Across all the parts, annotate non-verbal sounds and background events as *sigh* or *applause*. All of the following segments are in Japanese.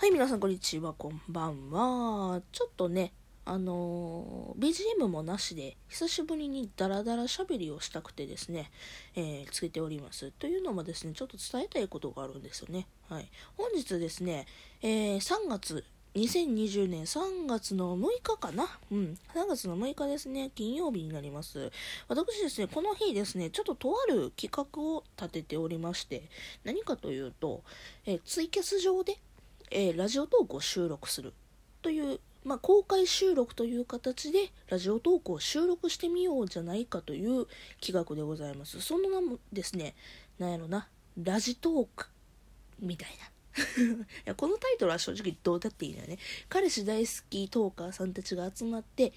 はい、皆さんこんにちは、こんばんは。ちょっとね、あのー BGM もなしで、久しぶりにダラダラ喋りをしたくてですね、えーつけております。というのもですね、ちょっと伝えたいことがあるんですよね。はい。本日ですね、えー3月、2020年3月の6日かな？うん。3月の6日ですね、金曜日になります。私ですね、この日ですね、ちょっととある企画を立てておりまして、何かというと、えーツイキャス上で、えーラジオトークを収録するという、まあ、公開収録という形でラジオトークを収録してみようじゃないかという企画でございます。その名もですねなんやろなラジトークみたいな。*laughs* いやこのタイトルは正直どうだっていいのよね。彼氏大好きトーカーさんたちが集まって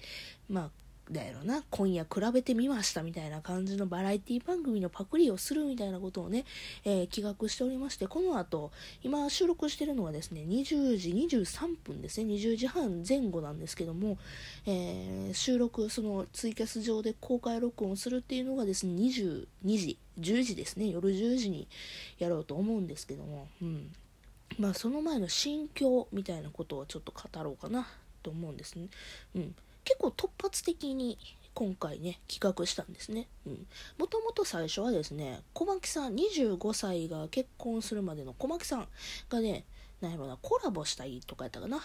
まあだやろな。今夜比べてみましたみたいな感じのバラエティ番組のパクリをするみたいなことをね、えー企画しておりましてこの後今収録してるのはですね20時23分ですね。20時半前後なんですけども、えー収録そのツイキャス上で公開録音するっていうのがですね22時10時ですね。夜10時にやろうと思うんですけどもうん。まあその前の心境みたいなことをちょっと語ろうかなと思うんですね。うん。結構突発的に今回ね企画したんですね。うん。もともと最初はですね小牧さん25歳が結婚するまでの小牧さんがねなんやろなコラボしたいとかやったかな。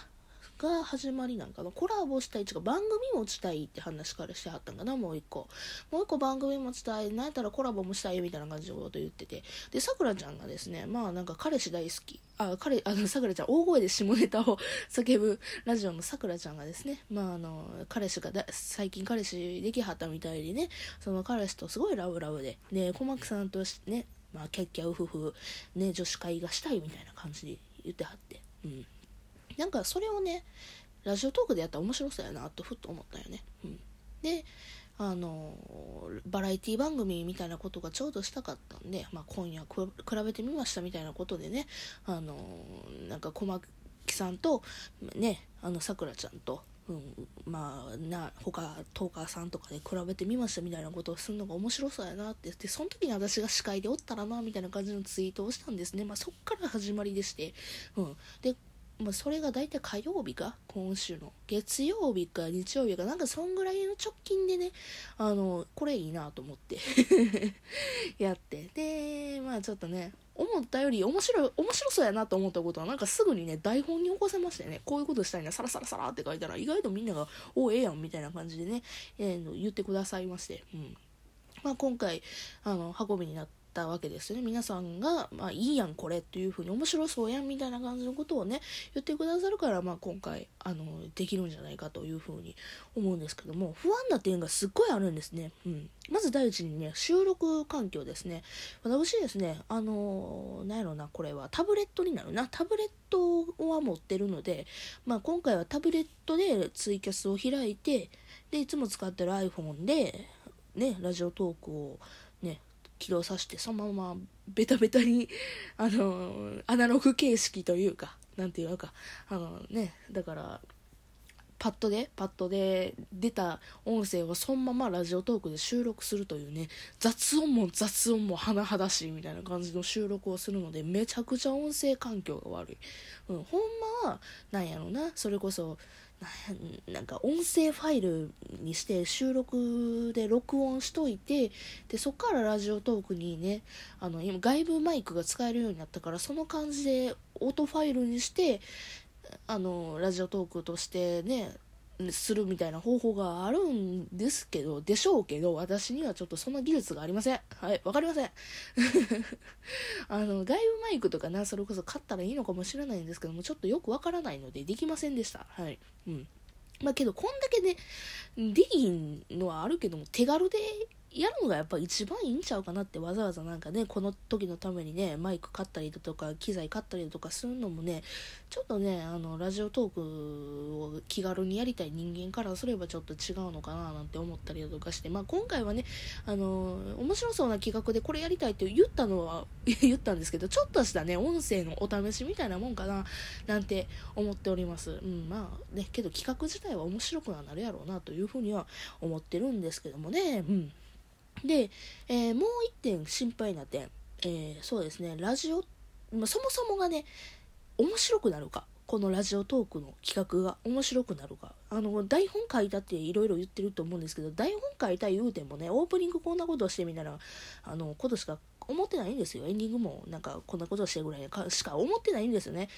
が始まりなんかなコラボしたいっていうか番組持ちたいって話からしてはったんかなもう一個。もう一個番組持ちたいなんやったらコラボもしたいみたいな感じのこと言ってて。でさくらちゃんがですねまあなんか彼氏大好き。あ彼あのさくらちゃん大声で下ネタを叫ぶラジオのさくらちゃんがですねまああの彼氏がだ最近彼氏できはったみたいでねその彼氏とすごいラブラブでで小牧さんとしねまあキャッキャウフフね女子会がしたいみたいな感じで言ってはって。うん。なんかそれをねラジオトークでやったら面白そうやなとふっと思ったよね、うん、であのバラエティ番組みたいなことがちょうどしたかったんで、まあ、今夜比べてみましたみたいなことでねあのなんか小牧さんとねあのさくらちゃんと、うん、まあな他トーカーさんとかで比べてみましたみたいなことをするのが面白そうやなってでその時に私が司会でおったらなみたいな感じのツイートをしたんですね、まあ、そっから始まりでして、うん、でまあ、それが大体火曜日か？今週の。月曜日か日曜日か。なんかそんぐらいの直近でねあのこれいいなと思って。*laughs* やって。でまあちょっとね思ったより面白い面白そうやなと思ったことはなんかすぐにね台本に起こせましてね。こういうことしたいなサラサラサラって書いたら意外とみんなが「おええやん」みたいな感じでね、えー言ってくださいまして、うん。まあ、今回あの運びになったわけですね。皆さんが、まあ、いいやんこれっていう風に面白そうやんみたいな感じのことをね言ってくださるから、まあ、今回あのできるんじゃないかという風に思うんですけども不安な点がすっごいあるんですね、うん、まず第一にね収録環境ですね。私ですねあのなんやろなこれはタブレットになるな。タブレットは持ってるので、まあ、今回はタブレットでツイキャスを開いてでいつも使ってる iPhone でねラジオトークをね起動させてそのままベタベタにあのアナログ形式というか何て言うかあのねだからパッドでパッドで出た音声をそのままラジオトークで収録するというね雑音も雑音も甚だしいみたいな感じの収録をするのでめちゃくちゃ音声環境が悪い、うん、ほんまはなんやろなそれこそなんなんか音声ファイルにして収録で録音しといてでそっからラジオトークにねあの今外部マイクが使えるようになったからその感じで音ファイルにしてあのラジオトークとしてねするみたいな方法があるんですけどでしょうけど私にはちょっとそんな技術がありません。はいわかりません。*laughs* あの外部マイクとかなそれこそ買ったらいいのかもしれないんですけどもちょっとよくわからないのでできませんでした。はい。うん。まあけどこんだけねできんのはあるけども手軽でやるのがやっぱ一番いいんちゃうかなってわざわざなんかねこの時のためにねマイク買ったりだとか機材買ったりだとかするのもねちょっとねあのラジオトークを気軽にやりたい人間からすればちょっと違うのかななんて思ったりだとかしてまあ今回はねあの面白そうな企画でこれやりたいって言ったのは *laughs* 言ったんですけどちょっとしたね音声のお試しみたいなもんかななんて思っております。うんまあねけど企画自体は面白くはなるやろうなというふうには思ってるんですけどもね。うん。で、えーもう一点心配な点、えーそうですねラジオ、まあ、そもそもがね面白くなるかこのラジオトークの企画が面白くなるかあの台本書いたっていろいろ言ってると思うんですけど台本書いた言うてもねオープニングこんなことしてみたらあのことしか思ってないんですよ。エンディングもなんかこんなことしてるぐらいしか思ってないんですよね。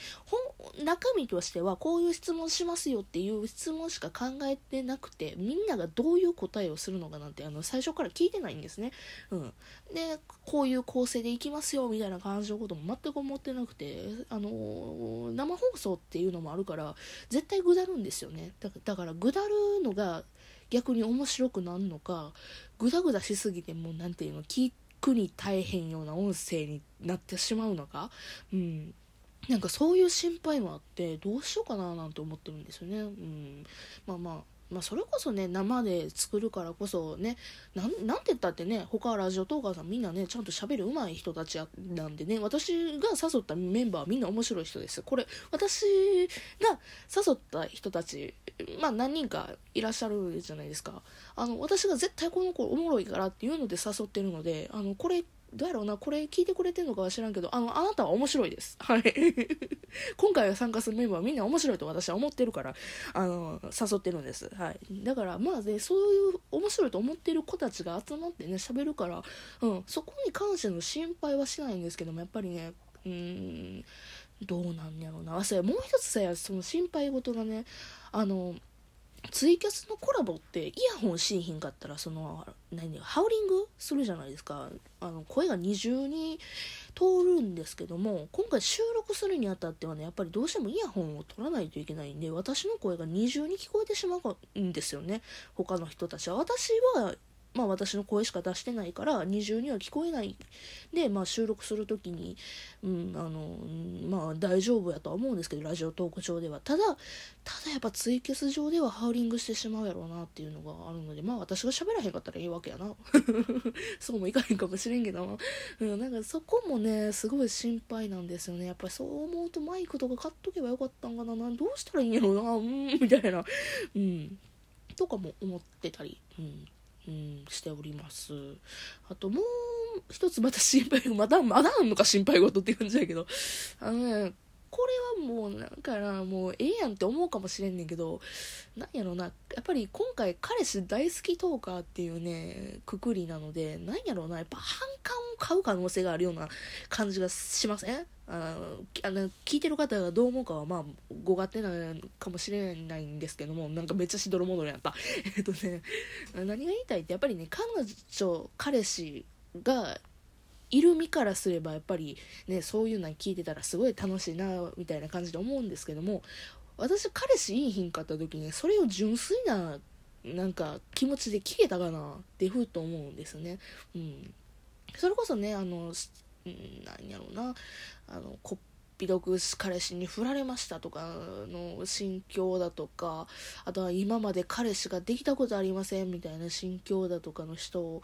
中身としてはこういう質問しますよっていう質問しか考えてなくてみんながどういう答えをするのかなんてあの最初から聞いてないんですね。うん。でこういう構成でいきますよみたいな感じのことも全く思ってなくてあの生放送っていうのもあるから絶対ぐだるんですよね。だからぐだるのが逆に面白くなるのかぐだぐだしすぎてもう何ていうの聞くに大変ような音声になってしまうのか、うん、なんかそういう心配もあってどうしようかななんて思ってるんですよね。うん、まあまあまあ、それこそね生で作るからこそねなんて言ったってね他ラジオトーカーさんみんなねちゃんと喋る上手い人たちなんでね私が誘ったメンバーはみんな面白い人です。これ私が誘った人たちまあ何人かいらっしゃるじゃないですか。あの私が絶対この子おもろいからっていうので誘ってるのであのこれどうやろうなこれ聞いてくれてんのかは知らんけどあのあなたは面白いです。はい。*laughs* 今回参加するメンバーはみんな面白いと私は思ってるからあの誘ってるんです。はい。だからまあねそういう面白いと思ってる子たちが集まってね喋るから、うん、そこに関しての心配はしないんですけどもやっぱりねうんどうなんやろうな。あそもう一つさその心配事がねあのツイキャスのコラボってイヤホンしんひんかったらその何ハウリングするじゃないですか。あの声が二重に通るんですけども今回収録するにあたってはねやっぱりどうしてもイヤホンを取らないといけないんで私の声が二重に聞こえてしまうんですよね。他の人たちは。私はまあ私の声しか出してないから二重には聞こえない。で、まあ、収録する時に、うん、あのまあ大丈夫やとは思うんですけどラジオトーク上では。ただただやっぱツイキャス上ではハウリングしてしまうやろうなっていうのがあるのでまあ私が喋らへんかったらいいわけやな。*laughs* そうもいかへんかもしれんけど、うん、なんかそこもねすごい心配なんですよね。やっぱりそう思うとマイクとか買っとけばよかったんかな。どうしたらいいんやろうな。うんみたいな。うん。とかも思ってたり、うん。うん、しております。あともう一つまた心配、*laughs* まだ、まだあんのか心配事って感じだけど、あのね、これはもうなんかな、もうええやんって思うかもしれんねんけど、なんやろな、やっぱり今回彼氏大好きトーカーっていうね、くくりなので、なんやろな、やっぱ反感を買う可能性があるような感じがしません？あのあの聞いてる方がどう思うかはまあご勝手なかもしれないんですけどもなんかめっちゃしどろもどろやった *laughs* えっとね何が言いたいってやっぱりね彼女彼氏がいる身からすればやっぱりねそういうの聞いてたらすごい楽しいなみたいな感じで思うんですけども私彼氏いいひんかった時にそれを純粋ななんか気持ちで聞けたかなってふうと思うんですね。うん、それこそねあの何やろうなあのこっぴどく彼氏に振られましたとかの心境だとかあとは今まで彼氏ができたことありませんみたいな心境だとかの人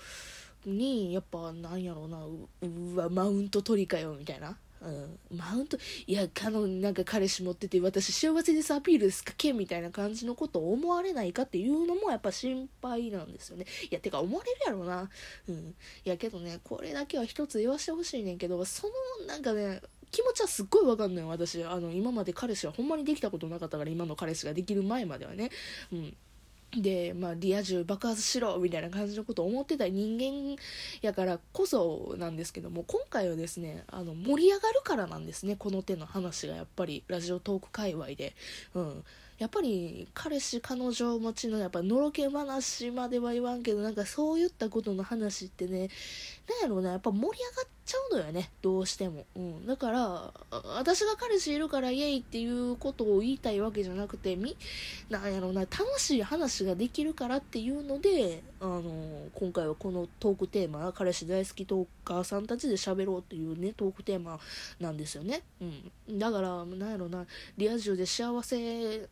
にやっぱなんやろうなうわマウント取りかよみたいな。うん、マウントいやあのなんか彼氏持ってて私幸せですアピールですかけみたいな感じのことを思われないかっていうのもやっぱ心配なんですよね。いやてか思われるやろな。うん。いやけどねこれだけは一つ言わしてほしいねんけどそのなんかね気持ちはすっごいわかんない私。あの今まで彼氏はほんまにできたことなかったから今の彼氏ができる前まではね。うん。で、まあ、リア充爆発しろみたいな感じのことを思ってた人間やからこそなんですけども今回はですねあの盛り上がるからなんですねこの手の話がやっぱりラジオトーク界隈で。うんやっぱり彼氏彼女持ちのやっぱのろけ話までは言わんけどなんかそういったことの話ってねなんやろうなやっぱ盛り上がってちゃうのよねどうしても、うん、だから私が彼氏いるからイエイっていうことを言いたいわけじゃなくてみなんやろうな楽しい話ができるからっていうのであの今回はこのトークテーマ彼氏大好きトーカーさんたちで喋ろうっていうねトークテーマなんですよね、うん、だからなんやろなリア充で幸せ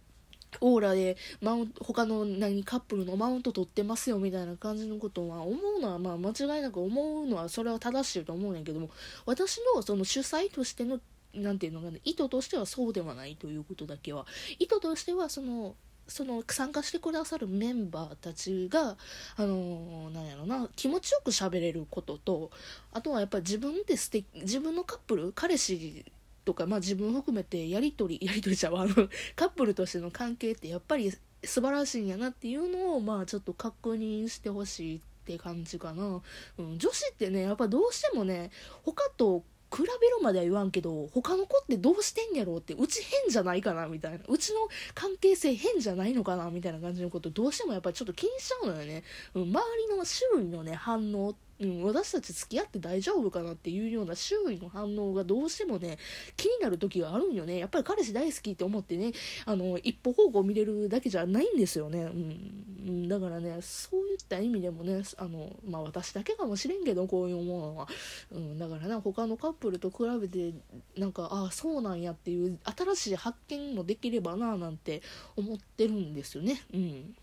オーラでマウン他の何カップルのマウント取ってますよみたいな感じのことは思うのはまあ間違いなく思うのはそれは正しいと思うねんけども私のその主催としての何て言うのかな意図としてはそうではないということだけは意図としてはそのその参加してくださるメンバーたちがあのー、なんやろな気持ちよく喋れることとあとはやっぱり自分で素敵自分のカップル彼氏とか、まあ、自分含めてやり取り *laughs* やり取りちゃうあのカップルとしての関係ってやっぱり素晴らしいんやなっていうのをまあちょっと確認してほしいって感じかな、うん、女子ってねやっぱどうしてもね他と比べろまでは言わんけど他の子ってどうしてんやろうってうち変じゃないかなみたいな。うちの関係性変じゃないのかなみたいな感じのことどうしてもやっぱりちょっと気にしちゃうのよね、うん、周りの周囲のね反応うん、私たち付き合って大丈夫かなっていうような周囲の反応がどうしてもね気になる時があるんよね。やっぱり彼氏大好きって思ってねあの一歩方向見れるだけじゃないんですよね、うん、だからねそういった意味でもねあの、まあ、私だけかもしれんけどこういうものは、うん、だからね他のカップルと比べてなんかああそうなんやっていう新しい発見もできればななんて思ってるんですよね。うん。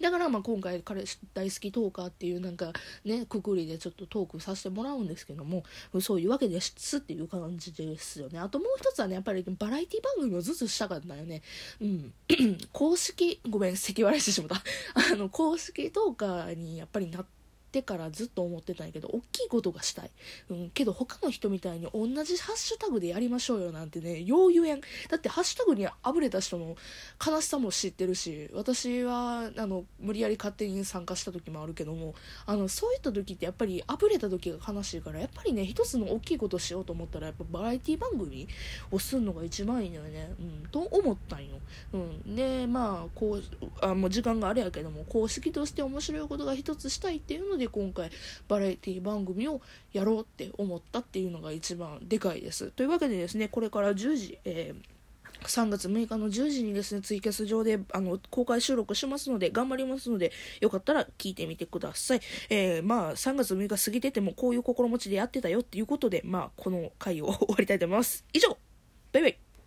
だからまあ今回彼氏大好きトーカーっていうなんかねくくりでちょっとトークさせてもらうんですけどもそういうわけですっていう感じですよね。あともう一つはねやっぱりバラエティ番組をずつしたかったよね。うん。*clears throat* 公式ごめん咳笑いしてしまった。*laughs* あの公式トーカーにやっぱりなってってからずっと思ってたんやけど大きいことがしたい、うん、けど他の人みたいに同じハッシュタグでやりましょうよなんてねよう言えん。だってハッシュタグにあぶれた人の悲しさも知ってるし私はあの無理やり勝手に参加した時もあるけどもあのそういった時ってやっぱりあぶれた時が悲しいからやっぱりね一つの大きいことしようと思ったらやっぱバラエティ番組をするのが一番いいのよね、うん、と思ったんよ、うん、でまあこうあもう時間があれやけども公式として面白いことが一つしたいっていうのでで今回バラエティ番組をやろうって思ったっていうのが一番でかいです。というわけでですね、これから10時、えー3月6日の10時にですね、ツイキャス上であの公開収録しますので、頑張りますので、よかったら聞いてみてください。えー、まあ、3月6日過ぎててもこういう心持ちでやってたよっていうことで、まあ、この回を *laughs* 終わりたいと思います。以上バイバイ